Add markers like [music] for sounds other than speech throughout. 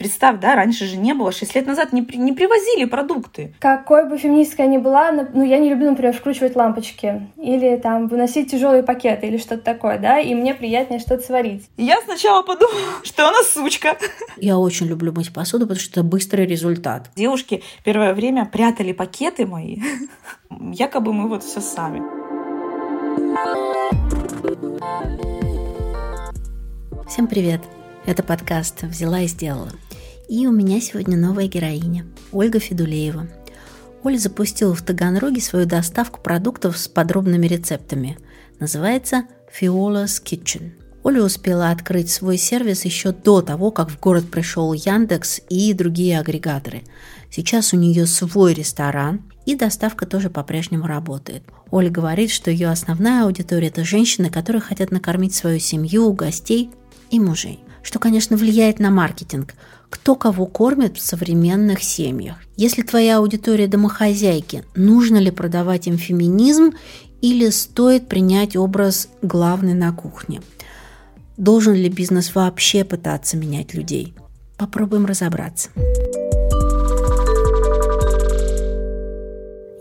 Представь, да, раньше же не было, 6 лет назад не, не привозили продукты. Какой бы феминисткой ни была, ну, я не люблю, например, вкручивать лампочки или там выносить тяжелые пакеты или что-то такое, да, и мне приятнее что-то сварить. Я сначала подумала, [laughs] что она сучка. Я очень люблю мыть посуду, потому что это быстрый результат. Девушки первое время прятали пакеты мои. Якобы мы вот все сами. Всем привет! Это подкаст «Взяла и сделала». И у меня сегодня новая героиня – Ольга Федулеева. Оля запустила в Таганроге свою доставку продуктов с подробными рецептами. Называется Fiola's Kitchen. Оля успела открыть свой сервис еще до того, как в город пришел Яндекс и другие агрегаторы. Сейчас у нее свой ресторан, и доставка тоже по-прежнему работает. Оля говорит, что ее основная аудитория – это женщины, которые хотят накормить свою семью, гостей и мужей. Что, конечно, влияет на маркетинг – кто кого кормит в современных семьях. Если твоя аудитория домохозяйки, нужно ли продавать им феминизм или стоит принять образ главной на кухне? Должен ли бизнес вообще пытаться менять людей? Попробуем разобраться.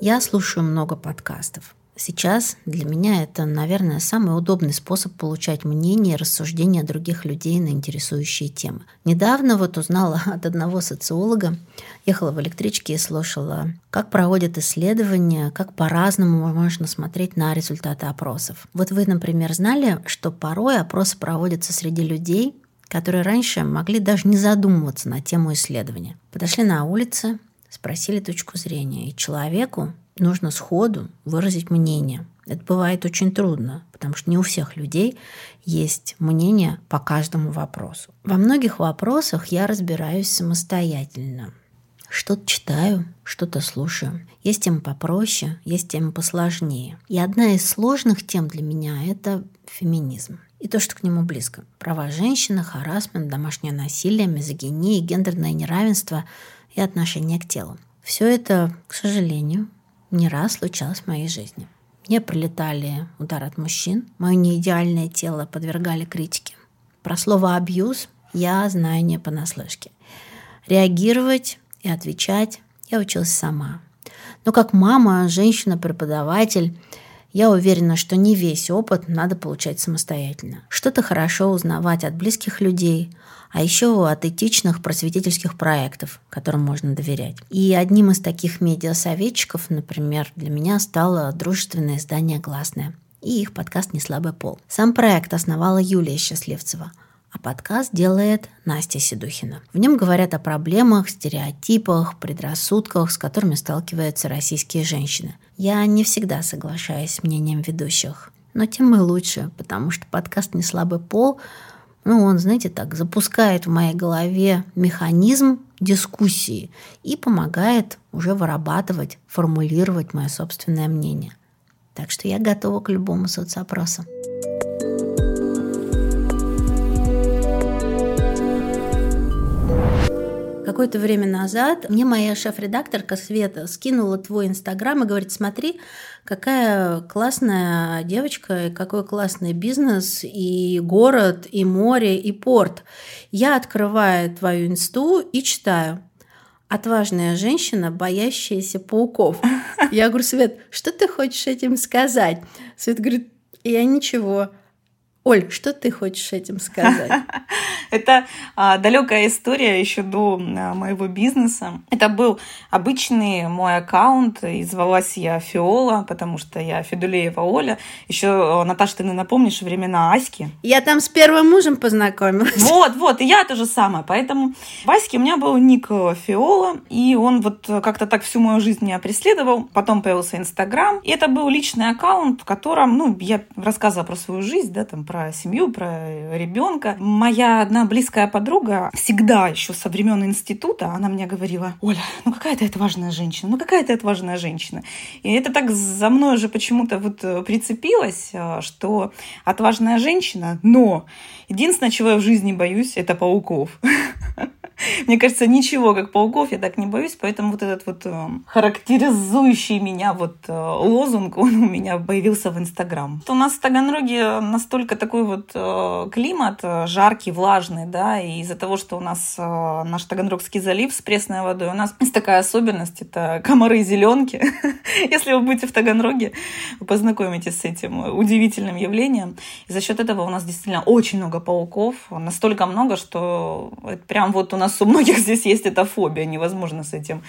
Я слушаю много подкастов. Сейчас для меня это, наверное, самый удобный способ получать мнение и рассуждения других людей на интересующие темы. Недавно вот узнала [laughs] от одного социолога, ехала в электричке и слушала, как проводят исследования, как по-разному можно смотреть на результаты опросов. Вот вы, например, знали, что порой опросы проводятся среди людей, которые раньше могли даже не задумываться на тему исследования. Подошли на улице, спросили точку зрения, и человеку нужно сходу выразить мнение. Это бывает очень трудно, потому что не у всех людей есть мнение по каждому вопросу. Во многих вопросах я разбираюсь самостоятельно. Что-то читаю, что-то слушаю. Есть темы попроще, есть темы посложнее. И одна из сложных тем для меня – это феминизм. И то, что к нему близко. Права женщины, харасмент, домашнее насилие, мизогиния, гендерное неравенство и отношение к телу. Все это, к сожалению, не раз случалось в моей жизни. Мне прилетали удары от мужчин, мое неидеальное тело подвергали критике. Про слово «абьюз» я знаю не понаслышке. Реагировать и отвечать я училась сама. Но как мама, женщина-преподаватель, я уверена, что не весь опыт надо получать самостоятельно. Что-то хорошо узнавать от близких людей, а еще от этичных просветительских проектов, которым можно доверять. И одним из таких медиасоветчиков, например, для меня стало дружественное издание «Гласное» и их подкаст «Не слабый пол». Сам проект основала Юлия Счастливцева – а подкаст делает Настя Седухина. В нем говорят о проблемах, стереотипах, предрассудках, с которыми сталкиваются российские женщины. Я не всегда соглашаюсь с мнением ведущих, но тем и лучше, потому что подкаст «Не слабый пол» ну, он, знаете, так запускает в моей голове механизм дискуссии и помогает уже вырабатывать, формулировать мое собственное мнение. Так что я готова к любому соцопросу. Какое-то время назад мне моя шеф-редакторка Света скинула твой инстаграм и говорит, смотри, какая классная девочка, какой классный бизнес, и город, и море, и порт. Я открываю твою инсту и читаю. Отважная женщина, боящаяся пауков. [laughs] Я говорю, Свет, что ты хочешь этим сказать? Свет говорит, я ничего. Оль, что ты хочешь этим сказать? [laughs] Это а, далекая история еще до а, моего бизнеса. Это был обычный мой аккаунт, и звалась я Фиола, потому что я Федулеева Оля. Еще, а, Наташа, ты напомнишь времена Аськи? Я там с первым мужем познакомилась. Вот, вот, и я то же самое. Поэтому в Аське у меня был ник Фиола, и он вот как-то так всю мою жизнь меня преследовал. Потом появился Инстаграм, и это был личный аккаунт, в котором, ну, я рассказывала про свою жизнь, да, там, про семью, про ребенка. Моя одна близкая подруга всегда еще со времен института, она мне говорила, Оля, ну какая ты отважная женщина, ну какая ты отважная женщина. И это так за мной уже почему-то вот прицепилось, а, что отважная женщина, но единственное, чего я в жизни боюсь, это пауков. [laughs] [laughs] Мне кажется, ничего, как пауков, я так не боюсь, поэтому вот этот вот э, характеризующий меня вот э, лозунг, он у меня появился в Инстаграм. У нас в Таганроге настолько такой вот э, климат жаркий, влажный, да, и из-за того, что у нас наш Таганрогский залив с пресной водой, у нас есть такая особенность, это комары и зеленки. [laughs] Если вы будете в Таганроге, вы познакомитесь с этим удивительным явлением. И за счет этого у нас действительно очень много пауков, настолько много, что это прям вот у нас у многих здесь есть эта фобия, невозможно с этим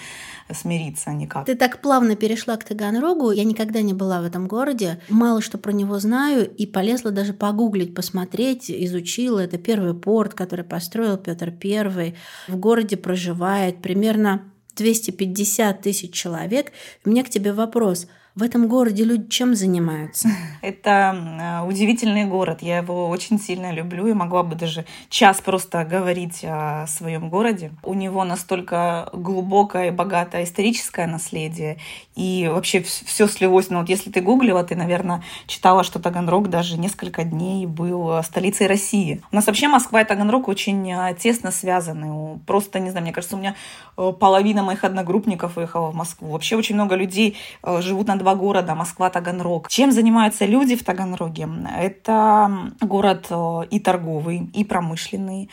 смириться никак. Ты так плавно перешла к Таганрогу, я никогда не была в этом городе, мало что про него знаю и полезла даже погуглить, посмотреть, изучила. Это первый порт, который построил Петр I. В городе проживает примерно 250 тысяч человек. У меня к тебе вопрос – в этом городе люди чем занимаются? [laughs] Это удивительный город. Я его очень сильно люблю и могла бы даже час просто говорить о своем городе. У него настолько глубокое и богатое историческое наследие. И вообще все слилось. Ну вот если ты гуглила, ты, наверное, читала, что Таганрог даже несколько дней был столицей России. У нас вообще Москва и Таганрог очень а, тесно связаны. Просто, не знаю, мне кажется, у меня э, половина моих одногруппников уехала в Москву. Вообще очень много людей э, живут на два города, Москва, Таганрог. Чем занимаются люди в Таганроге? Это город э, и торговый, и промышленный,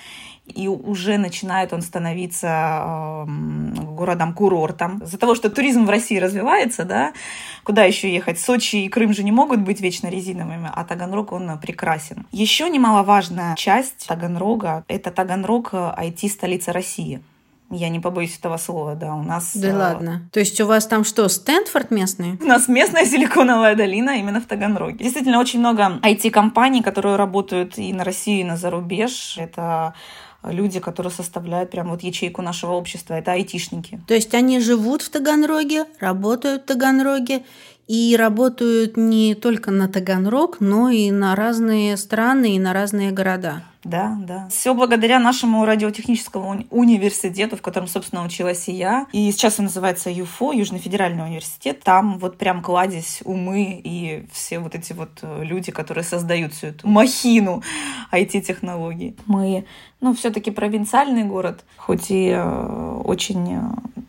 и уже начинает он становиться городом-курортом. Из-за того, что туризм в России развивается, да, куда еще ехать? Сочи и Крым же не могут быть вечно резиновыми, а Таганрог, он прекрасен. Еще немаловажная часть Таганрога — это Таганрог IT-столица России. Я не побоюсь этого слова, да, у нас... Да а... ладно. То есть у вас там что, Стэнфорд местный? У нас местная силиконовая долина именно в Таганроге. Действительно, очень много IT-компаний, которые работают и на Россию, и на зарубеж. Это люди, которые составляют прям вот ячейку нашего общества, это айтишники. То есть они живут в Таганроге, работают в Таганроге и работают не только на Таганрог, но и на разные страны и на разные города. Да, да. Все благодаря нашему радиотехническому уни- университету, в котором, собственно, училась и я. И сейчас он называется ЮФО, Южный федеральный университет. Там вот прям кладезь умы и все вот эти вот э, люди, которые создают всю эту махину IT-технологий. Мы, ну, все-таки провинциальный город, хоть и э, очень э,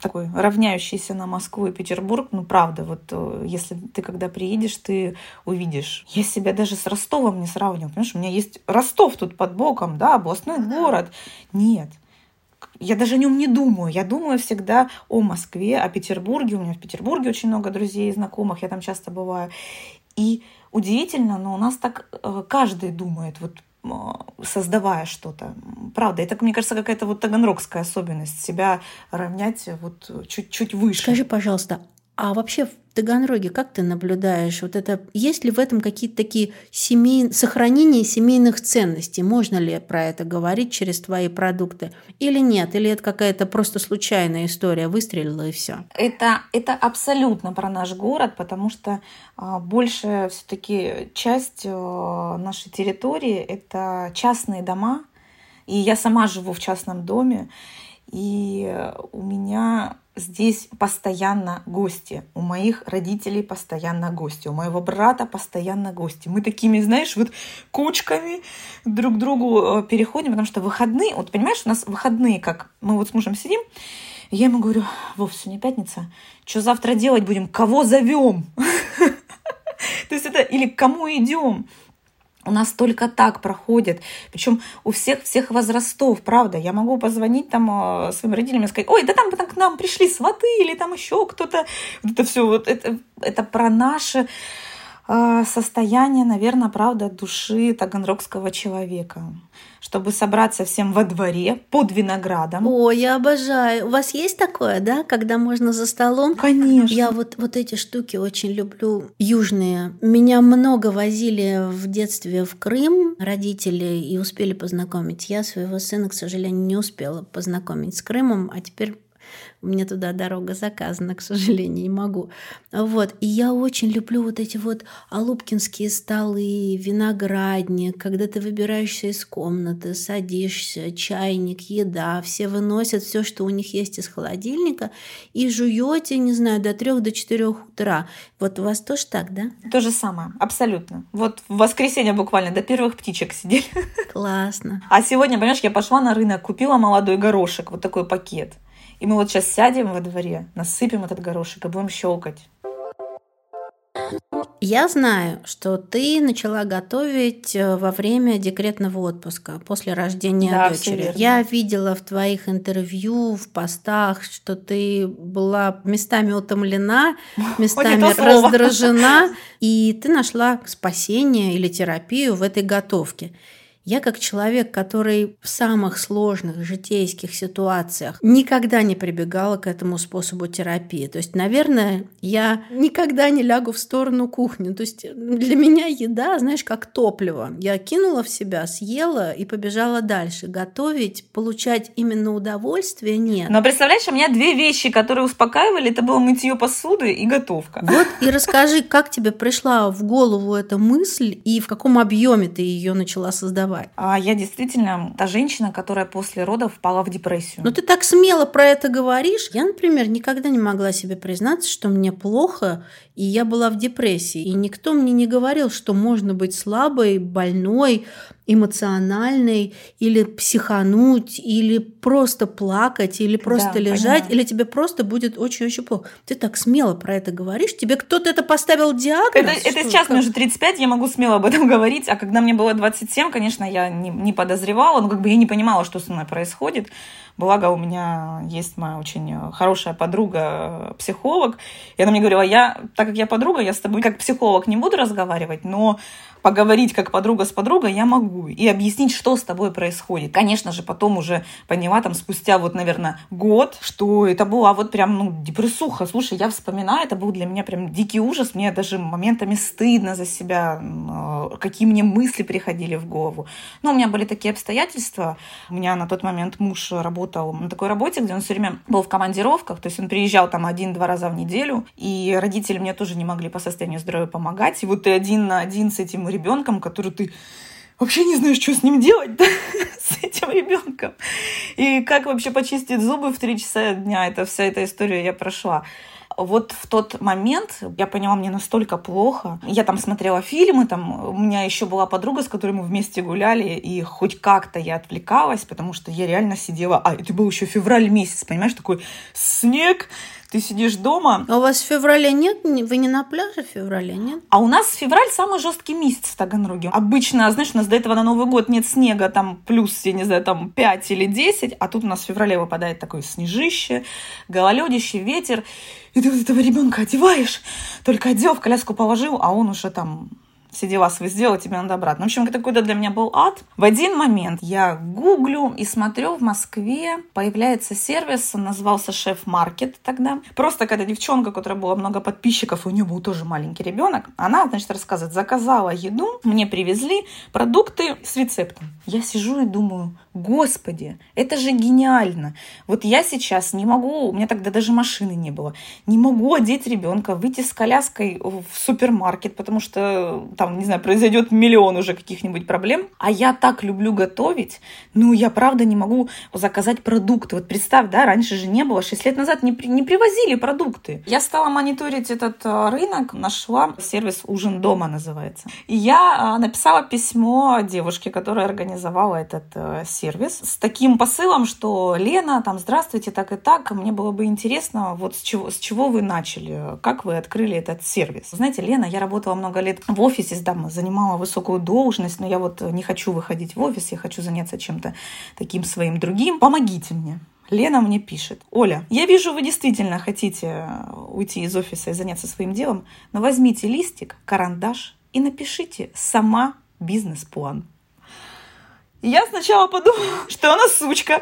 такой равняющийся на Москву и Петербург. Ну, правда, вот э, если ты когда приедешь, ты увидишь. Я себя даже с Ростовом не сравниваю. Понимаешь, у меня есть Ростов тут под боком, да, областной город. Нет. Я даже о нем не думаю. Я думаю всегда о Москве, о Петербурге. У меня в Петербурге очень много друзей и знакомых. Я там часто бываю. И удивительно, но у нас так э, каждый думает. Вот создавая что-то. Правда, это, мне кажется, какая-то вот таганрогская особенность себя равнять вот чуть-чуть выше. Скажи, пожалуйста, а вообще в Таганроге как ты наблюдаешь? Вот это есть ли в этом какие-то такие семей... сохранения семейных ценностей? Можно ли про это говорить через твои продукты? Или нет? Или это какая-то просто случайная история, выстрелила и все? Это, это абсолютно про наш город, потому что а, больше все-таки часть а, нашей территории это частные дома. И я сама живу в частном доме. И у меня здесь постоянно гости. У моих родителей постоянно гости. У моего брата постоянно гости. Мы такими, знаешь, вот кучками друг к другу э, переходим, потому что выходные, вот понимаешь, у нас выходные, как мы вот с мужем сидим, я ему говорю, Вов, сегодня пятница, что завтра делать будем, кого зовем? [laughs] То есть это или к кому идем? У нас только так проходит. Причем у всех всех возрастов, правда. Я могу позвонить там э, своим родителям и сказать, ой, да там, там к нам пришли сваты или там еще кто-то. Это все, вот это, это про наше э, состояние, наверное, правда, души таганрогского человека чтобы собраться всем во дворе под виноградом. О, я обожаю. У вас есть такое, да, когда можно за столом? Конечно. Я вот, вот эти штуки очень люблю, южные. Меня много возили в детстве в Крым родители и успели познакомить. Я своего сына, к сожалению, не успела познакомить с Крымом, а теперь У меня туда дорога заказана, к сожалению, не могу. Вот. И я очень люблю вот эти вот алупкинские столы, виноградник, когда ты выбираешься из комнаты, садишься, чайник, еда, все выносят все, что у них есть из холодильника, и жуете, не знаю, до трех, до четырех утра. Вот у вас тоже так, да? То же самое, абсолютно. Вот в воскресенье буквально до первых птичек сидели. Классно. А сегодня, понимаешь, я пошла на рынок, купила молодой горошек, вот такой пакет. И мы вот сейчас сядем во дворе, насыпем этот горошек и будем щелкать. Я знаю, что ты начала готовить э, во время декретного отпуска после рождения да, дочери. Я видела в твоих интервью, в постах, что ты была местами утомлена, [laughs] местами раздражена, и ты нашла спасение или терапию в этой готовке. Я как человек, который в самых сложных житейских ситуациях никогда не прибегала к этому способу терапии. То есть, наверное, я никогда не лягу в сторону кухни. То есть для меня еда, знаешь, как топливо. Я кинула в себя, съела и побежала дальше. Готовить, получать именно удовольствие нет. Но представляешь, у меня две вещи, которые успокаивали, это было мытье посуды и готовка. Вот и расскажи, как тебе пришла в голову эта мысль и в каком объеме ты ее начала создавать? Давай. А я действительно та женщина, которая после родов впала в депрессию. Ну ты так смело про это говоришь. Я, например, никогда не могла себе признаться, что мне плохо, и я была в депрессии. И никто мне не говорил, что можно быть слабой, больной, эмоциональной, или психануть, или просто плакать, или просто да, лежать, понимаю. или тебе просто будет очень-очень плохо. Ты так смело про это говоришь, тебе кто-то это поставил диагноз? Это, это сейчас как? мне уже 35, я могу смело об этом [laughs] говорить, а когда мне было 27, конечно, я не, не подозревала, но как бы я не понимала, что со мной происходит. Благо, у меня есть моя очень хорошая подруга, психолог, и она мне говорила, я, так как я подруга, я с тобой как психолог не буду разговаривать, но поговорить как подруга с подругой я могу и объяснить, что с тобой происходит. Конечно же, потом уже поняла там спустя вот, наверное, год, что это была вот прям, ну, депрессуха. Слушай, я вспоминаю, это был для меня прям дикий ужас. Мне даже моментами стыдно за себя, э, какие мне мысли приходили в голову. Но у меня были такие обстоятельства. У меня на тот момент муж работал на такой работе, где он все время был в командировках, то есть он приезжал там один-два раза в неделю, и родители мне тоже не могли по состоянию здоровья помогать. И вот ты один на один с этим ребенком, который ты вообще не знаешь, что с ним делать да? [laughs] с этим ребенком. И как вообще почистить зубы в три часа дня. Это вся эта история я прошла. Вот в тот момент я поняла, мне настолько плохо. Я там смотрела фильмы, там у меня еще была подруга, с которой мы вместе гуляли, и хоть как-то я отвлекалась, потому что я реально сидела... А, это был еще февраль месяц, понимаешь, такой снег, ты сидишь дома. А у вас в феврале нет? Вы не на пляже в феврале, нет? А у нас февраль самый жесткий месяц в Таганроге. Обычно, знаешь, у нас до этого на Новый год нет снега, там плюс, я не знаю, там 5 или 10, а тут у нас в феврале выпадает такое снежище, гололедище, ветер. И ты вот этого ребенка одеваешь, только одел, в коляску положил, а он уже там все дела свои сделал, тебе надо обратно. В общем, это какой-то для меня был ад. В один момент я гуглю и смотрю, в Москве появляется сервис, он назывался Шеф-маркет тогда. Просто когда девчонка, которая была много подписчиков, у нее был тоже маленький ребенок, она, значит, рассказывает, заказала еду, мне привезли продукты с рецептом. Я сижу и думаю, господи, это же гениально. Вот я сейчас не могу, у меня тогда даже машины не было, не могу одеть ребенка, выйти с коляской в супермаркет, потому что там, не знаю, произойдет миллион уже каких-нибудь проблем. А я так люблю готовить, ну, я правда не могу заказать продукты. Вот представь, да, раньше же не было, 6 лет назад не, не привозили продукты. Я стала мониторить этот э, рынок, нашла сервис «Ужин дома» называется. И я э, написала письмо девушке, которая организовала этот э, сервис, с таким посылом, что Лена, там, здравствуйте, так и так, мне было бы интересно, вот с чего, с чего вы начали, как вы открыли этот сервис. Знаете, Лена, я работала много лет в офисе, офисе там занимала высокую должность, но я вот не хочу выходить в офис, я хочу заняться чем-то таким своим другим. Помогите мне. Лена мне пишет. Оля, я вижу, вы действительно хотите уйти из офиса и заняться своим делом, но возьмите листик, карандаш и напишите сама бизнес-план. Я сначала подумала, [laughs] что она сучка.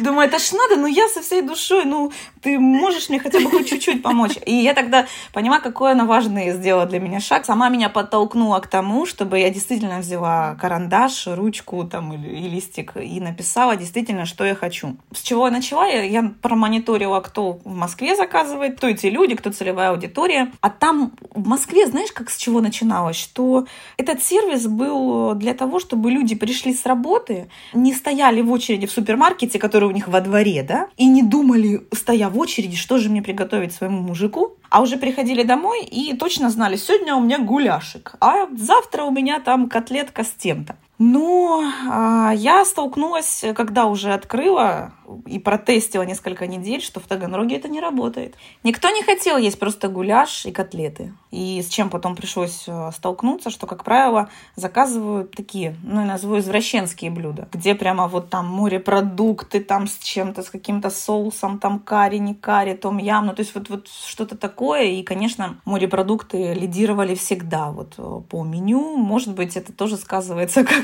Думаю, это ж надо, но я со всей душой, ну, ты можешь мне хотя бы хоть чуть-чуть помочь. И я тогда поняла, какой она важный сделала для меня шаг. Сама меня подтолкнула к тому, чтобы я действительно взяла карандаш, ручку там и листик и написала действительно, что я хочу. С чего я начала? Я, я промониторила, кто в Москве заказывает, кто эти люди, кто целевая аудитория. А там в Москве, знаешь, как с чего начиналось? Что этот сервис был для того, чтобы люди пришли с работы, не стояли в очереди в супермаркете, который у них во дворе, да, и не думали, стоя в очереди, что же мне приготовить своему мужику, а уже приходили домой и точно знали, сегодня у меня гуляшек, а завтра у меня там котлетка с тем-то. Но а, я столкнулась, когда уже открыла и протестила несколько недель, что в Таганроге это не работает. Никто не хотел есть просто гуляш и котлеты. И с чем потом пришлось э, столкнуться, что, как правило, заказывают такие, ну, я назову извращенские блюда, где прямо вот там морепродукты, там с чем-то, с каким-то соусом, там карри, не карри, том ям, ну, то есть вот, вот что-то такое. И, конечно, морепродукты лидировали всегда вот э, по меню. Может быть, это тоже сказывается [laughs] как-то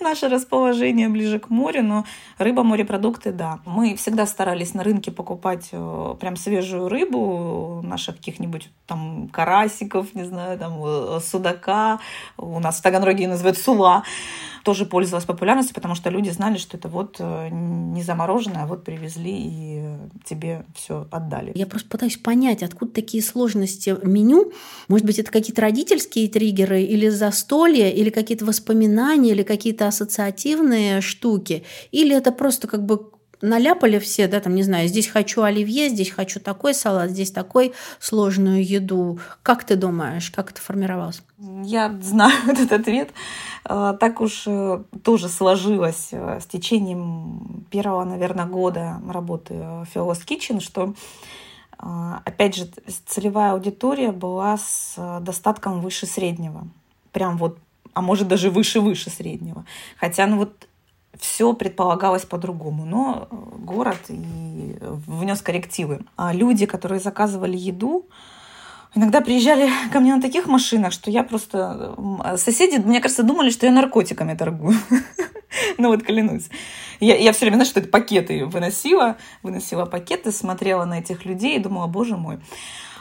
наше расположение ближе к морю, но рыба, морепродукты, да. Мы всегда старались на рынке покупать э, прям свежую рыбу, наших каких-нибудь там карасиков, не знаю, там э, судака. У нас в Таганроге называют сула тоже пользовалась популярностью, потому что люди знали, что это вот э, не замороженное, а вот привезли и тебе все отдали. Я просто пытаюсь понять, откуда такие сложности меню. Может быть, это какие-то родительские триггеры или застолья, или какие-то воспоминания, или какие-то ассоциативные штуки, или это просто как бы наляпали все, да, там, не знаю, здесь хочу оливье, здесь хочу такой салат, здесь такой сложную еду. Как ты думаешь, как это формировалось? Я знаю [laughs] этот ответ. А, так уж э, тоже сложилось э, с течением первого, наверное, года работы в Фиолос Kitchen, что а, опять же, целевая аудитория была с достатком выше среднего. Прям вот, а может даже выше-выше среднего. Хотя, ну вот все предполагалось по-другому, но город и внес коррективы. А люди, которые заказывали еду, иногда приезжали [laughs] ко мне на таких машинах, что я просто... Соседи, мне кажется, думали, что я наркотиками торгую. [laughs] Ну вот клянусь. Я, я все время, знаешь, что это пакеты выносила, выносила пакеты, смотрела на этих людей и думала, боже мой.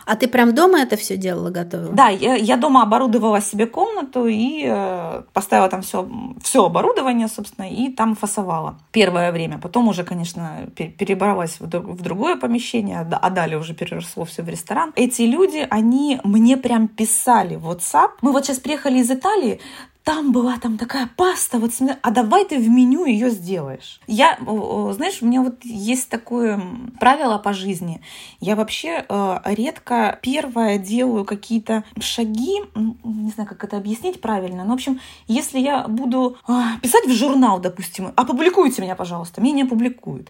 А ты прям дома это все делала, готовила? Да, я, я дома оборудовала себе комнату и э, поставила там все, все оборудование, собственно, и там фасовала первое время. Потом уже, конечно, перебралась в, в другое помещение, а далее уже переросло все в ресторан. Эти люди, они мне прям писали в WhatsApp. Мы вот сейчас приехали из Италии, там была там такая паста, вот а давай ты в меню ее сделаешь. Я, знаешь, у меня вот есть такое правило по жизни. Я вообще э, редко первое делаю какие-то шаги, не знаю, как это объяснить правильно, но, в общем, если я буду э, писать в журнал, допустим, опубликуйте меня, пожалуйста, меня не опубликуют.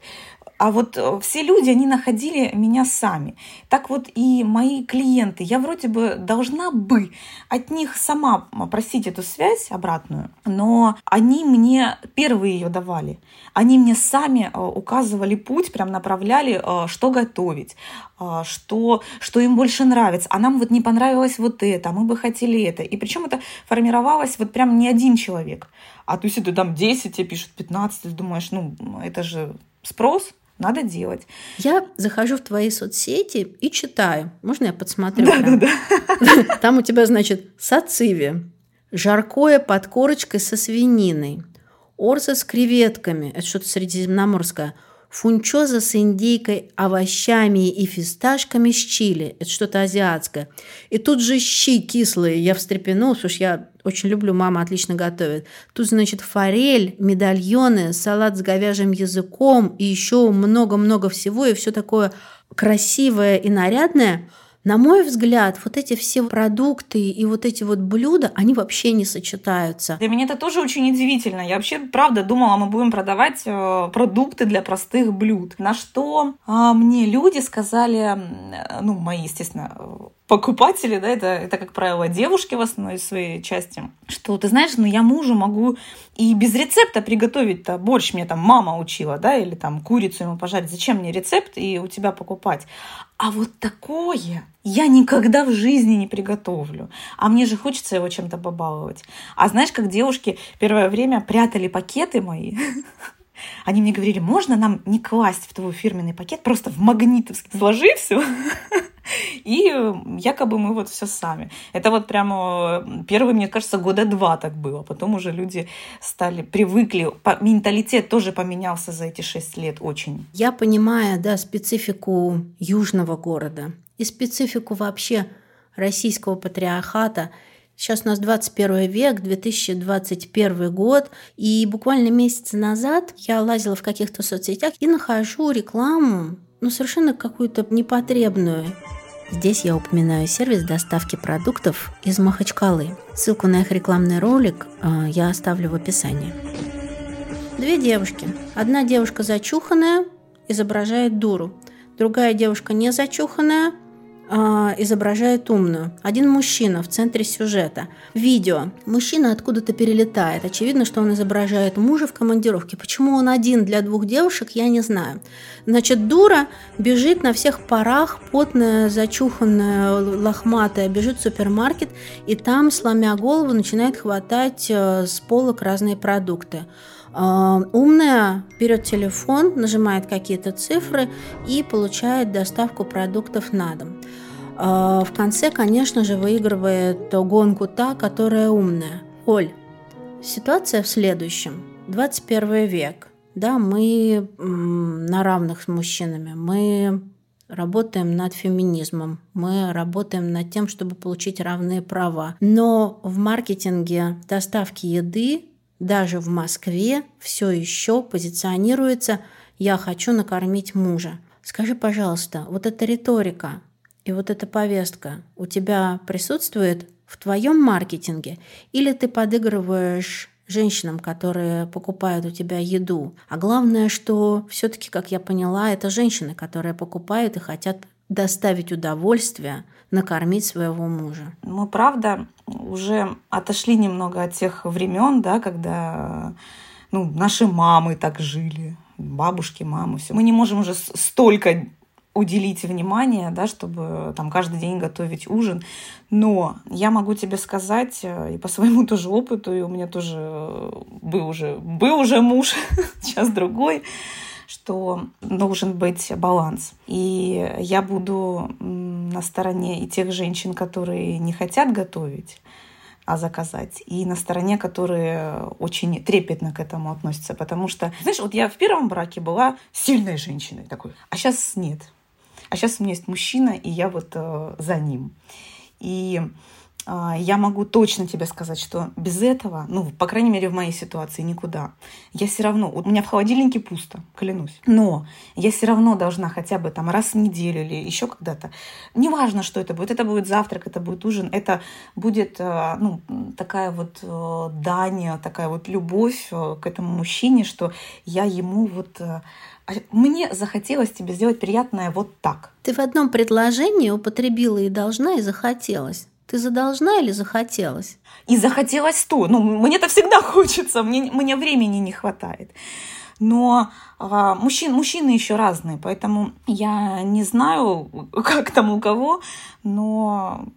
А вот э, все люди, они находили меня сами. Так вот и мои клиенты. Я вроде бы должна бы от них сама просить эту связь обратную, но они мне первые ее давали. Они мне сами э, указывали путь, прям направляли, э, что готовить, что, что им больше нравится. А нам вот не понравилось вот это, а мы бы хотели это. И причем это формировалось вот прям не один человек. А то если ты там 10, тебе пишут 15, ты думаешь, ну, это же спрос, надо делать. Я захожу в твои соцсети и читаю. Можно я подсмотрю? Да, да, да. [laughs] Там у тебя, значит, сациви, жаркое под корочкой со свининой, орза с креветками, это что-то средиземноморское, фунчоза с индейкой, овощами и фисташками с чили. Это что-то азиатское. И тут же щи кислые. Я встрепенулась, что я очень люблю, мама отлично готовит. Тут, значит, форель, медальоны, салат с говяжьим языком и еще много-много всего. И все такое красивое и нарядное – на мой взгляд, вот эти все продукты и вот эти вот блюда, они вообще не сочетаются. Для меня это тоже очень удивительно. Я вообще, правда, думала, мы будем продавать э, продукты для простых блюд. На что а, мне люди сказали, ну, мои, естественно, покупатели, да, это, это, как правило, девушки в основной своей части, что, ты знаешь, ну, я мужу могу и без рецепта приготовить-то. Борщ, мне там мама учила, да, или там курицу ему пожарить, зачем мне рецепт и у тебя покупать? А вот такое я никогда в жизни не приготовлю. А мне же хочется его чем-то побаловать. А знаешь, как девушки первое время прятали пакеты мои? [laughs] Они мне говорили, можно нам не класть в твой фирменный пакет, просто в магнитовский. Сложи все, [laughs] [laughs] и якобы мы вот все сами. Это вот прямо первые, мне кажется, года два так было. Потом уже люди стали, привыкли. Менталитет тоже поменялся за эти шесть лет очень. Я понимаю, да, специфику южного города и специфику вообще российского патриархата – Сейчас у нас 21 век, 2021 год, и буквально месяц назад я лазила в каких-то соцсетях и нахожу рекламу, ну, совершенно какую-то непотребную. Здесь я упоминаю сервис доставки продуктов из Махачкалы. Ссылку на их рекламный ролик э, я оставлю в описании. Две девушки. Одна девушка зачуханная, изображает дуру. Другая девушка не зачуханная, э, изображает умную. Один мужчина в центре сюжета. Видео. Мужчина откуда-то перелетает. Очевидно, что он изображает мужа в командировке. Почему он один для двух девушек, я не знаю. Значит, дура бежит на всех парах, потная, зачуханная, лохматая, бежит в супермаркет, и там, сломя голову, начинает хватать э, с полок разные продукты. А, умная берет телефон, нажимает какие-то цифры и получает доставку продуктов на дом. А, в конце, конечно же, выигрывает гонку та, которая умная. Оль, ситуация в следующем. 21 век. Да, мы на равных с мужчинами. Мы работаем над феминизмом, мы работаем над тем, чтобы получить равные права. Но в маркетинге доставки еды даже в Москве все еще позиционируется «я хочу накормить мужа». Скажи, пожалуйста, вот эта риторика и вот эта повестка у тебя присутствует в твоем маркетинге или ты подыгрываешь женщинам, которые покупают у тебя еду. А главное, что все-таки, как я поняла, это женщины, которые покупают и хотят доставить удовольствие, накормить своего мужа. Мы, правда, уже отошли немного от тех времен, да, когда ну, наши мамы так жили, бабушки, мамы, все. Мы не можем уже столько уделить внимание, да, чтобы там каждый день готовить ужин. Но я могу тебе сказать, э, и по своему [laughs] тоже опыту, и у меня тоже э, был уже, был уже муж, [laughs] сейчас другой, что должен быть баланс. И я буду на стороне и тех женщин, которые не хотят готовить, а заказать. И на стороне, которые очень трепетно к этому относятся. Потому что, знаешь, вот я в первом браке была сильной женщиной такой, а сейчас нет. А сейчас у меня есть мужчина, и я вот э, за ним. И я могу точно тебе сказать, что без этого, ну, по крайней мере, в моей ситуации никуда. Я все равно, у меня в холодильнике пусто, клянусь. Но я все равно должна хотя бы там раз в неделю или еще когда-то. Неважно, что это будет. Это будет завтрак, это будет ужин, это будет, э, ну, такая вот э, дань, такая вот любовь э, к этому мужчине, что я ему вот мне захотелось тебе сделать приятное вот так. Ты в одном предложении употребила и должна, и захотелось. Ты задолжна или захотелось? И захотелось то. Ну, мне-то всегда [laughs] хочется, мне, мне времени не хватает. Но а, мужчин, мужчины еще разные, поэтому я не знаю, [laughs] как там у кого, но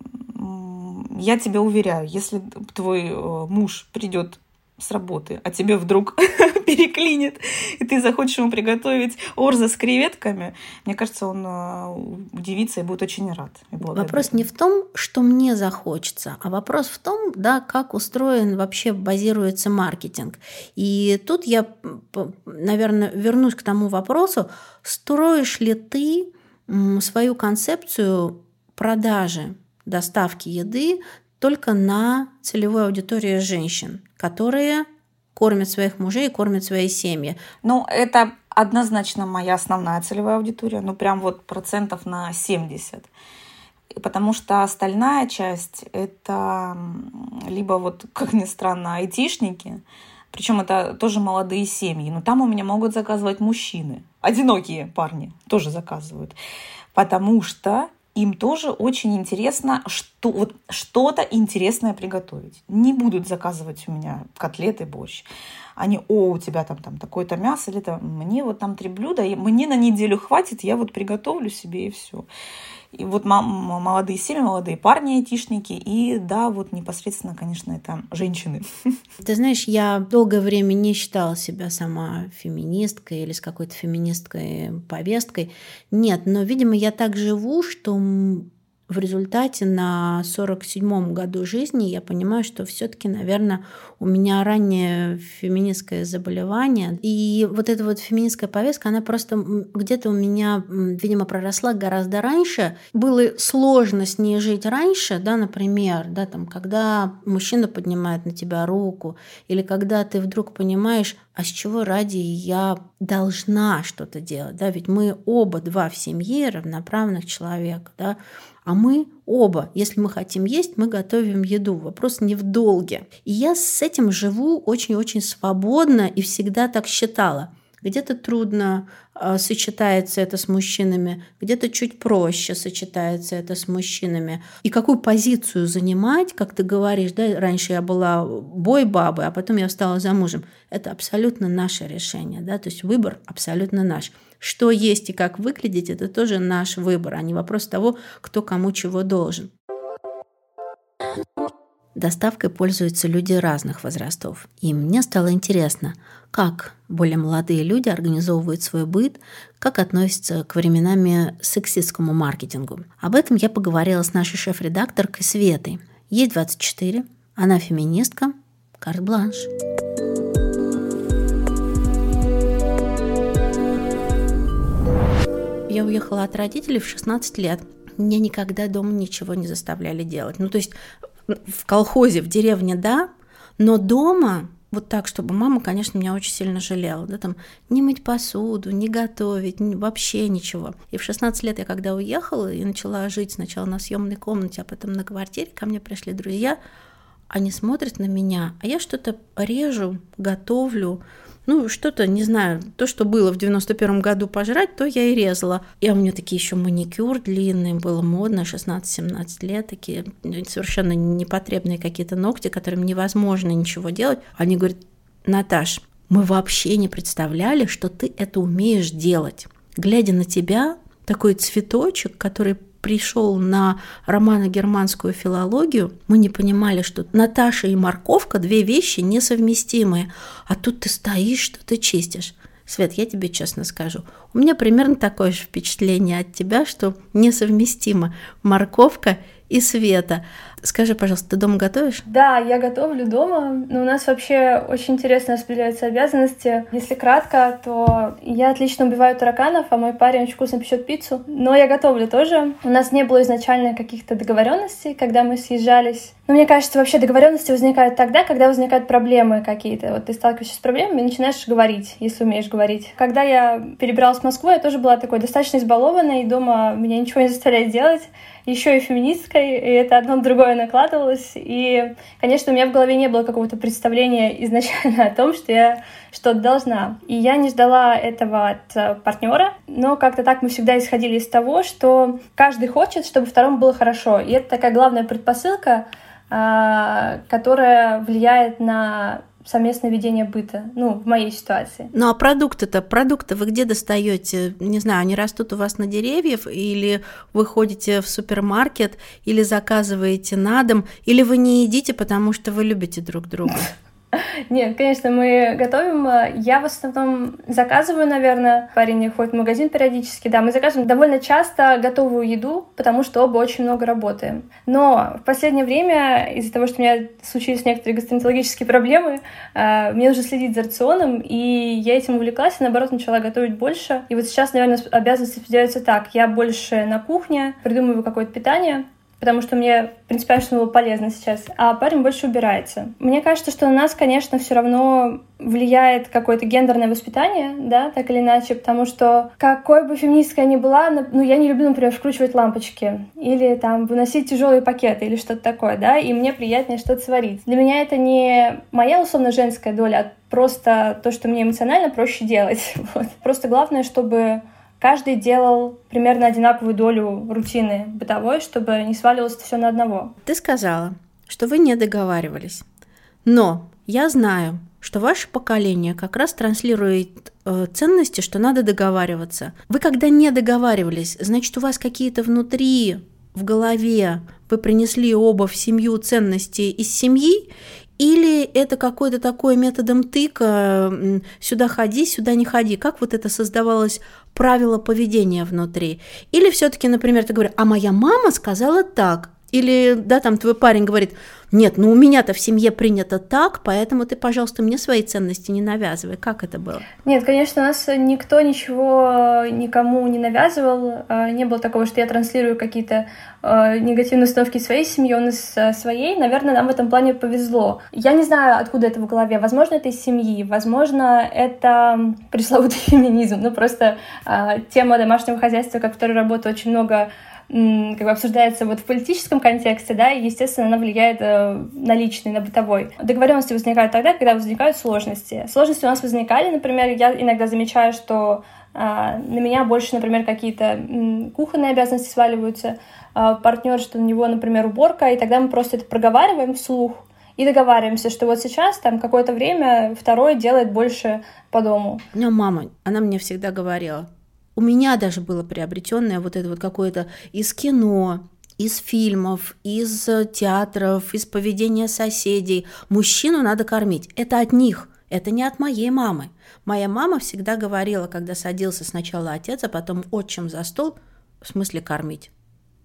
я тебя уверяю, если твой э, муж придет с работы, а тебе вдруг [laughs] переклинит, и ты захочешь ему приготовить орза с креветками, мне кажется, он э, удивится и будет очень рад. Вопрос не в том, что мне захочется, а вопрос в том, да, как устроен вообще базируется маркетинг. И тут я, наверное, вернусь к тому вопросу, строишь ли ты свою концепцию продажи доставки еды только на целевой аудитории женщин, которые кормят своих мужей и кормят свои семьи. Ну, это однозначно моя основная целевая аудитория, ну, прям вот процентов на 70. Потому что остальная часть — это либо вот, как ни странно, айтишники, причем это тоже молодые семьи, но там у меня могут заказывать мужчины. Одинокие парни тоже заказывают. Потому что им тоже очень интересно что, вот, что-то интересное приготовить. Не будут заказывать у меня котлеты, борщ. Они, о, у тебя там, там такое-то мясо, или там, мне вот там три блюда, и мне на неделю хватит, я вот приготовлю себе и все. И вот молодые семьи, молодые парни, айтишники, и да, вот непосредственно, конечно, это женщины. [laughs] Ты знаешь, я долгое время не считала себя сама феминисткой или с какой-то феминисткой повесткой. Нет, но, видимо, я так живу, что в результате на 47-м году жизни я понимаю, что все-таки, наверное, у меня раннее феминистское заболевание. И вот эта вот феминистская повестка, она просто где-то у меня, видимо, проросла гораздо раньше. Было сложно с ней жить раньше, да, например, да, там, когда мужчина поднимает на тебя руку, или когда ты вдруг понимаешь, а с чего ради я должна что-то делать, да, ведь мы оба два в семье равноправных человека, да, а мы оба, если мы хотим есть, мы готовим еду. Вопрос не в долге. И я с этим живу очень-очень свободно и всегда так считала. Где-то трудно э, сочетается это с мужчинами, где-то чуть проще сочетается это с мужчинами. И какую позицию занимать, как ты говоришь, да, раньше я была бой бабы, а потом я стала замужем. Это абсолютно наше решение, да, то есть выбор абсолютно наш. Что есть и как выглядеть, это тоже наш выбор, а не вопрос того, кто кому чего должен. Доставкой пользуются люди разных возрастов. И мне стало интересно, как более молодые люди организовывают свой быт, как относятся к временами сексистскому маркетингу. Об этом я поговорила с нашей шеф-редакторкой Светой. Ей 24, она феминистка, карт-бланш. Я уехала от родителей в 16 лет. Мне никогда дома ничего не заставляли делать. Ну, то есть в колхозе, в деревне, да, но дома вот так, чтобы мама, конечно, меня очень сильно жалела, да, там, не мыть посуду, не готовить, вообще ничего. И в 16 лет я когда уехала и начала жить сначала на съемной комнате, а потом на квартире, ко мне пришли друзья, они смотрят на меня, а я что-то режу, готовлю, ну, что-то, не знаю, то, что было в 91 году пожрать, то я и резала. И у меня такие еще маникюр длинный, было модно, 16-17 лет, такие совершенно непотребные какие-то ногти, которым невозможно ничего делать. Они говорят, Наташ, мы вообще не представляли, что ты это умеешь делать. Глядя на тебя, такой цветочек, который пришел на романо-германскую филологию, мы не понимали, что Наташа и морковка – две вещи несовместимые. А тут ты стоишь, что ты чистишь. Свет, я тебе честно скажу, у меня примерно такое же впечатление от тебя, что несовместимо морковка и Света. Скажи, пожалуйста, ты дома готовишь? Да, я готовлю дома, но у нас вообще очень интересно распределяются обязанности. Если кратко, то я отлично убиваю тараканов, а мой парень очень вкусно печет пиццу. Но я готовлю тоже. У нас не было изначально каких-то договоренностей, когда мы съезжались. Но мне кажется, вообще договоренности возникают тогда, когда возникают проблемы какие-то. Вот ты сталкиваешься с проблемами и начинаешь говорить, если умеешь говорить. Когда я перебиралась в Москву, я тоже была такой достаточно избалованной, и дома меня ничего не заставляет делать еще и феминисткой, и это одно на другое накладывалось. И, конечно, у меня в голове не было какого-то представления [laughs] изначально о том, что я что-то должна. И я не ждала этого от э, партнера, но как-то так мы всегда исходили из того, что каждый хочет, чтобы второму было хорошо. И это такая главная предпосылка, а, которая влияет на совместное ведение быта, ну, в моей ситуации. Ну, а продукты-то, продукты вы где достаете? Не знаю, они растут у вас на деревьях, или вы ходите в супермаркет, или заказываете на дом, или вы не едите, потому что вы любите друг друга? [laughs] Нет, конечно, мы готовим. Я в основном заказываю, наверное. Парень ходит в магазин периодически. Да, мы заказываем довольно часто готовую еду, потому что оба очень много работаем. Но в последнее время, из-за того, что у меня случились некоторые гастроэнтерологические проблемы, э, мне нужно следить за рационом, и я этим увлеклась, и наоборот начала готовить больше. И вот сейчас, наверное, обязанности определяются так. Я больше на кухне, придумываю какое-то питание, потому что мне принципиально было полезно сейчас, а парень больше убирается. Мне кажется, что на нас, конечно, все равно влияет какое-то гендерное воспитание, да, так или иначе, потому что какой бы феминисткой я ни была, ну, я не люблю, например, вкручивать лампочки или там выносить тяжелые пакеты или что-то такое, да, и мне приятнее что-то сварить. Для меня это не моя условно женская доля, а просто то, что мне эмоционально проще делать. [laughs] Вот. Просто главное, чтобы каждый делал примерно одинаковую долю рутины бытовой, чтобы не сваливалось все на одного. Ты сказала, что вы не договаривались. Но я знаю, что ваше поколение как раз транслирует э, ценности, что надо договариваться. Вы когда не договаривались, значит, у вас какие-то внутри в голове вы принесли оба в семью ценности из семьи, или это какой-то такой методом тыка, сюда ходи, сюда не ходи. Как вот это создавалось правило поведения внутри? Или все-таки, например, ты говоришь, а моя мама сказала так, или, да, там твой парень говорит, нет, ну у меня-то в семье принято так, поэтому ты, пожалуйста, мне свои ценности не навязывай. Как это было? Нет, конечно, нас никто ничего никому не навязывал. А, не было такого, что я транслирую какие-то а, негативные установки своей семьи, он из а, своей. Наверное, нам в этом плане повезло. Я не знаю, откуда это в голове. Возможно, это из семьи, возможно, это пресловутый [laughs] феминизм. Ну, просто тема домашнего хозяйства, как вторая работа, очень много как бы обсуждается вот в политическом контексте, да, и, естественно, она влияет э, на личный, на бытовой. Договоренности возникают тогда, когда возникают сложности. Сложности у нас возникали, например, я иногда замечаю, что а, на меня больше, например, какие-то кухонные обязанности сваливаются, а, партнер, что на него, например, уборка, и тогда мы просто это проговариваем вслух, и договариваемся, что вот сейчас там какое-то время второй делает больше по дому. У меня мама, она мне всегда говорила, у меня даже было приобретенное вот это вот какое-то из кино, из фильмов, из э, театров, из поведения соседей. Мужчину надо кормить. Это от них. Это не от моей мамы. Моя мама всегда говорила, когда садился сначала отец, а потом отчим за стол, в смысле кормить.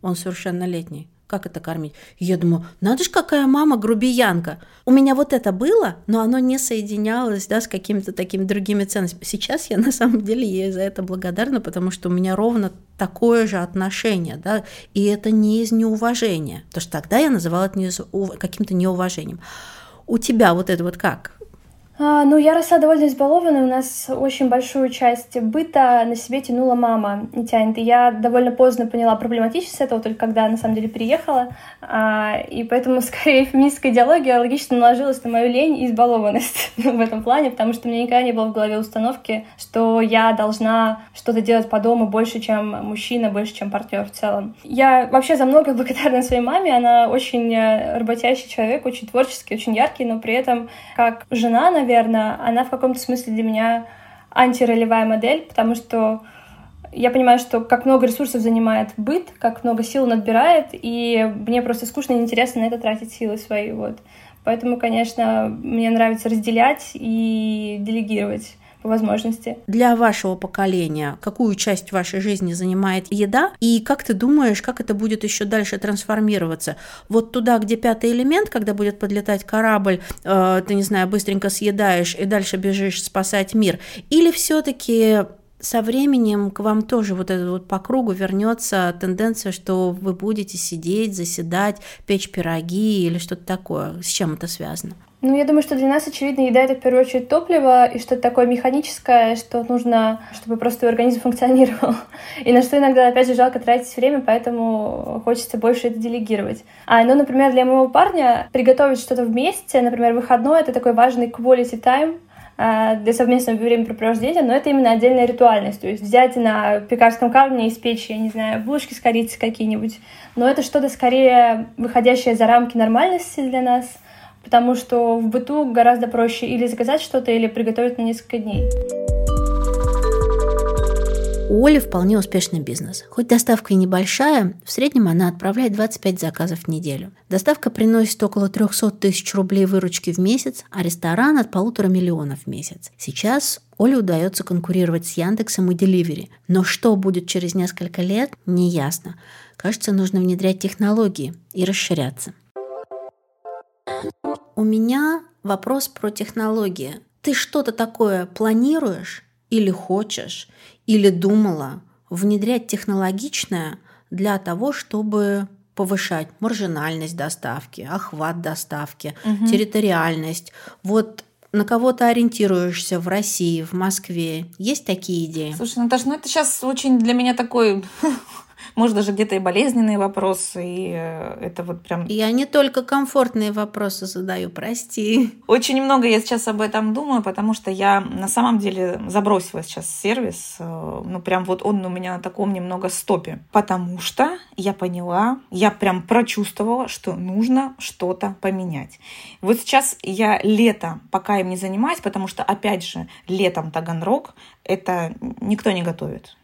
Он совершеннолетний как это кормить? Я думаю, надо же, какая мама грубиянка. У меня вот это было, но оно не соединялось да, с какими-то такими другими ценностями. Сейчас я [laughs] на самом деле ей за это благодарна, потому что у меня ровно такое же отношение, да, и это не из неуважения. Потому что тогда я называла это каким-то неуважением. У тебя вот это вот как? А, ну, я росла довольно избалованной. У нас очень большую часть быта на себе тянула мама и тянет. И я довольно поздно поняла проблематичность этого, только когда на самом деле приехала. А, и поэтому, [laughs] скорее, феминистская идеология логично наложилась на мою лень и избалованность [laughs] в этом плане, потому что у меня никогда не было в голове установки, что я должна что-то делать по дому больше, чем мужчина, больше, чем партнер в целом. Я вообще за многое [laughs] благодарна своей маме. Она очень э, работящий человек, очень творческий, очень яркий, но при этом как жена, наверное, наверное, она в каком-то смысле для меня антиролевая модель, потому что я понимаю, что как много ресурсов занимает быт, как много сил он отбирает, и мне просто скучно и неинтересно на это тратить силы свои. Вот. Поэтому, конечно, мне нравится разделять и делегировать возможности. Для вашего поколения какую часть вашей жизни занимает еда? И как ты думаешь, как это будет еще дальше трансформироваться? Вот туда, где пятый элемент, когда будет подлетать корабль, э, ты, не знаю, быстренько съедаешь и дальше бежишь спасать мир? Или все-таки со временем к вам тоже вот это вот по кругу вернется тенденция, что вы будете сидеть, заседать, печь пироги или что-то такое. С чем это связано? Ну, я думаю, что для нас, очевидно, еда — это в первую очередь топливо и что-то такое механическое, что нужно, чтобы просто организм функционировал. [laughs] И на что иногда, опять же, жалко тратить время, поэтому хочется больше это делегировать. А, ну, например, для моего парня приготовить что-то вместе, например, выходной — это такой важный quality time, а, для совместного времяпрепровождения, но это именно отдельная ритуальность. То есть взять на пекарском камне и испечь, я не знаю, булочки с корицей какие-нибудь. Но это что-то скорее выходящее за рамки нормальности для нас — потому что в быту гораздо проще или заказать что-то, или приготовить на несколько дней. У Оли вполне успешный бизнес. Хоть доставка и небольшая, в среднем она отправляет 25 заказов в неделю. Доставка приносит около 300 тысяч рублей выручки в месяц, а ресторан от полутора миллионов в месяц. Сейчас Оле удается конкурировать с Яндексом и Деливери. Но что будет через несколько лет, не ясно. Кажется, нужно внедрять технологии и расширяться. У меня вопрос про технологии. Ты что-то такое планируешь или хочешь, или думала внедрять технологичное для того, чтобы повышать маржинальность доставки, охват доставки, угу. территориальность. Вот на кого ты ориентируешься в России, в Москве? Есть такие идеи? Слушай, Наташа, ну это сейчас очень для меня такой [laughs] может, даже где-то и болезненные вопросы, и э, это вот прям... Я не только комфортные вопросы задаю, прости. Очень много я сейчас об этом думаю, потому что я на самом деле забросила сейчас сервис, э, ну прям вот он у меня на таком немного стопе, потому что я поняла, я прям прочувствовала, что нужно что-то поменять. Вот сейчас я лето пока им не занимаюсь, потому что, опять же, летом Таганрог это никто не готовит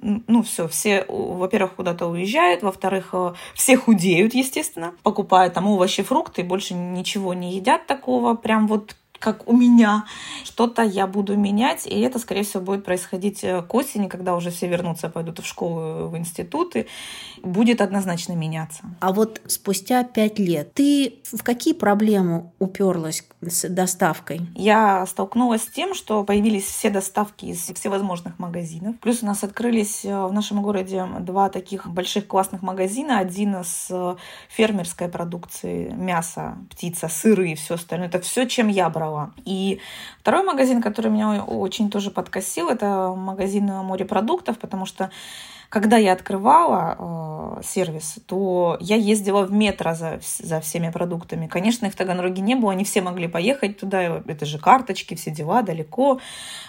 ну все, все, во-первых, куда-то уезжают, во-вторых, э, все худеют, естественно, покупают там овощи, фрукты, больше ничего не едят такого, прям вот как у меня. Что-то я буду менять, и это, скорее всего, будет происходить э, к осени, когда уже все вернутся, пойдут в школу, в институты. Будет однозначно меняться. А вот спустя пять лет ты в какие проблемы уперлась с доставкой? Я столкнулась с тем, что появились все доставки из всевозможных магазинов. Плюс у нас открылись э, в нашем городе два таких больших классных магазина. Один с э, фермерской продукцией, мясо, птица, сыры и все остальное. Это все, чем я брала брала. И второй магазин, который меня очень тоже подкосил, это магазин морепродуктов, потому что когда я открывала э, сервис, то я ездила в метро за, за всеми продуктами. Конечно, их в Таганроге не было, не все могли поехать туда, это же карточки, все дела далеко.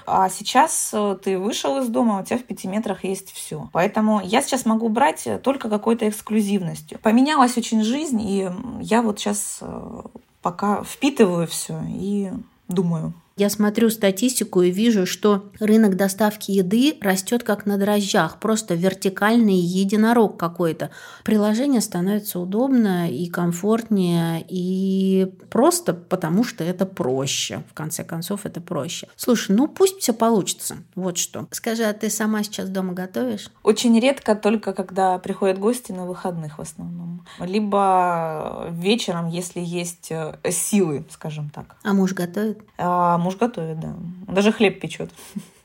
А сейчас э, ты вышел из дома, у тебя в пяти метрах есть все. Поэтому я сейчас могу брать только какой-то эксклюзивностью. Поменялась очень жизнь, и я вот сейчас э, пока впитываю все и думаю. Я смотрю статистику и вижу, что рынок доставки еды растет как на дрожжах, просто вертикальный единорог какой-то. Приложение становится удобно и комфортнее, и просто потому, что это проще. В конце концов, это проще. Слушай, ну пусть все получится. Вот что. Скажи, а ты сама сейчас дома готовишь? Очень редко, только когда приходят гости на выходных в основном. Либо вечером, если есть э, силы, скажем так. А муж готовит? А муж готовит, да. Даже хлеб печет.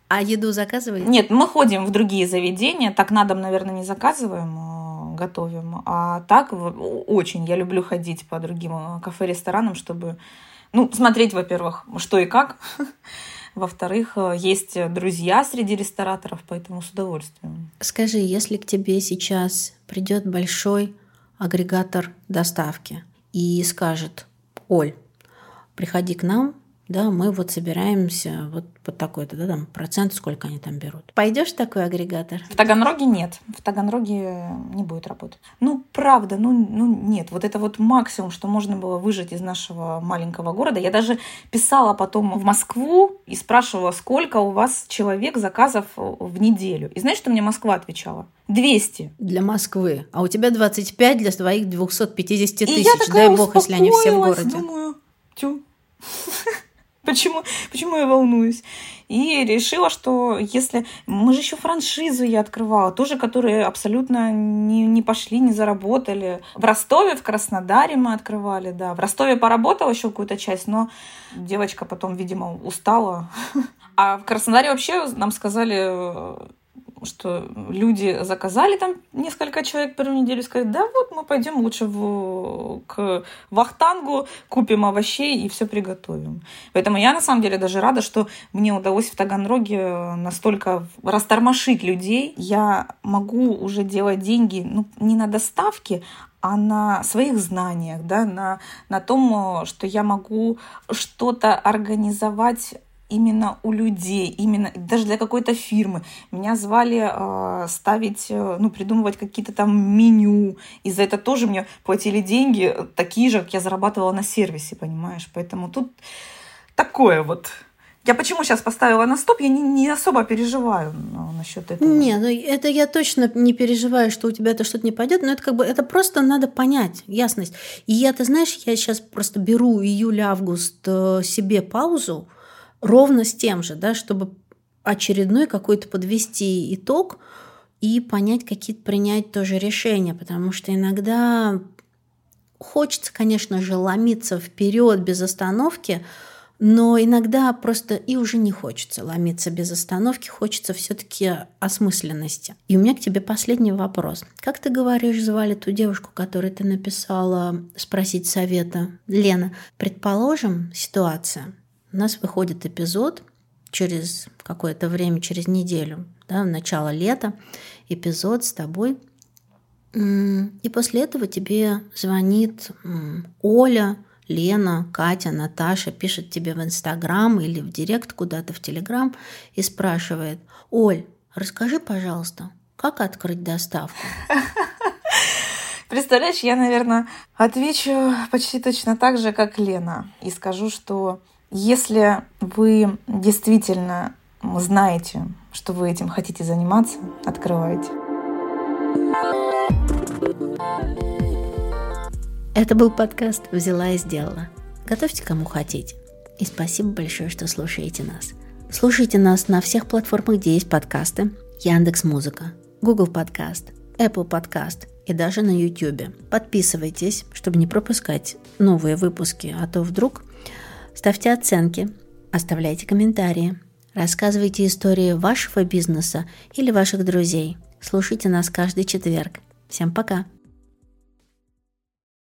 А еду заказываете? Нет, мы ходим в другие заведения. Так на дом, наверное, не заказываем, а готовим. А так очень я люблю ходить по другим э, кафе-ресторанам, чтобы ну, смотреть, во-первых, что и как. [laughs] Во-вторых, э, есть друзья среди рестораторов, поэтому с удовольствием. Скажи, если к тебе сейчас придет большой агрегатор доставки и скажет, Оль, приходи к нам, да, мы вот собираемся вот под такой-то, да, там процент, сколько они там берут. Пойдешь такой агрегатор? В Таганроге нет. В Таганроге не будет работать. Ну, правда, ну, ну нет. Вот это вот максимум, что можно было выжить из нашего маленького города. Я даже писала потом в Москву и спрашивала, сколько у вас человек заказов в неделю. И знаешь, что мне Москва отвечала? 200. Для Москвы. А у тебя 25 для своих 250 тысяч. Дай бог, если они все в городе. думаю, тю. Почему, почему я волнуюсь? И решила, что если... Мы же еще франшизу я открывала, тоже, которые абсолютно не, не пошли, не заработали. В Ростове, в Краснодаре мы открывали, да. В Ростове поработала еще какую-то часть, но девочка потом, видимо, устала. [laughs] А в Краснодаре вообще нам сказали, что люди заказали там несколько человек первую неделю, сказали, да вот мы пойдем лучше в, к Вахтангу, купим овощей и все приготовим. Поэтому я на самом деле даже рада, что мне удалось в Таганроге настолько растормошить людей. Я могу уже делать деньги ну, не на доставке, а на своих знаниях, да, на, на том, что я могу что-то организовать именно у людей, именно даже для какой-то фирмы. Меня звали э, ставить, э, ну, придумывать какие-то там меню. И за это тоже мне платили деньги, такие же, как я зарабатывала на сервисе, понимаешь? Поэтому тут такое вот. Я почему сейчас поставила на стоп, я не, не особо переживаю ну, насчет этого. Не, ну это я точно не переживаю, что у тебя это что-то не пойдет, но это как бы это просто надо понять, ясность. И я, ты знаешь, я сейчас просто беру июль-август э, себе паузу, ровно с тем же, да, чтобы очередной какой-то подвести итог и понять, какие-то принять тоже решения, потому что иногда хочется, конечно же, ломиться вперед без остановки, но иногда просто и уже не хочется ломиться без остановки, хочется все-таки осмысленности. И у меня к тебе последний вопрос. Как ты говоришь, звали ту девушку, которой ты написала спросить совета? Лена, предположим, ситуация. У нас выходит эпизод через какое-то время, через неделю, да, начало лета, эпизод с тобой И после этого тебе звонит Оля, Лена, Катя, Наташа, пишет тебе в Инстаграм или в Директ куда-то в Телеграм и спрашивает, Оль, расскажи, пожалуйста, как открыть доставку? [laughs] Представляешь, я, наверное, отвечу почти точно так же, как Лена. И скажу, что если вы действительно знаете, что вы этим хотите заниматься, открывайте. Это был подкаст «Взяла и сделала». Готовьте кому хотите. И спасибо большое, что слушаете нас. Слушайте нас на всех платформах, где есть подкасты. Яндекс Музыка, Google Подкаст, Apple Подкаст и даже на YouTube. Подписывайтесь, чтобы не пропускать новые выпуски, а то вдруг ставьте оценки, оставляйте комментарии, рассказывайте истории вашего бизнеса или ваших друзей. Слушайте нас каждый четверг. Всем пока!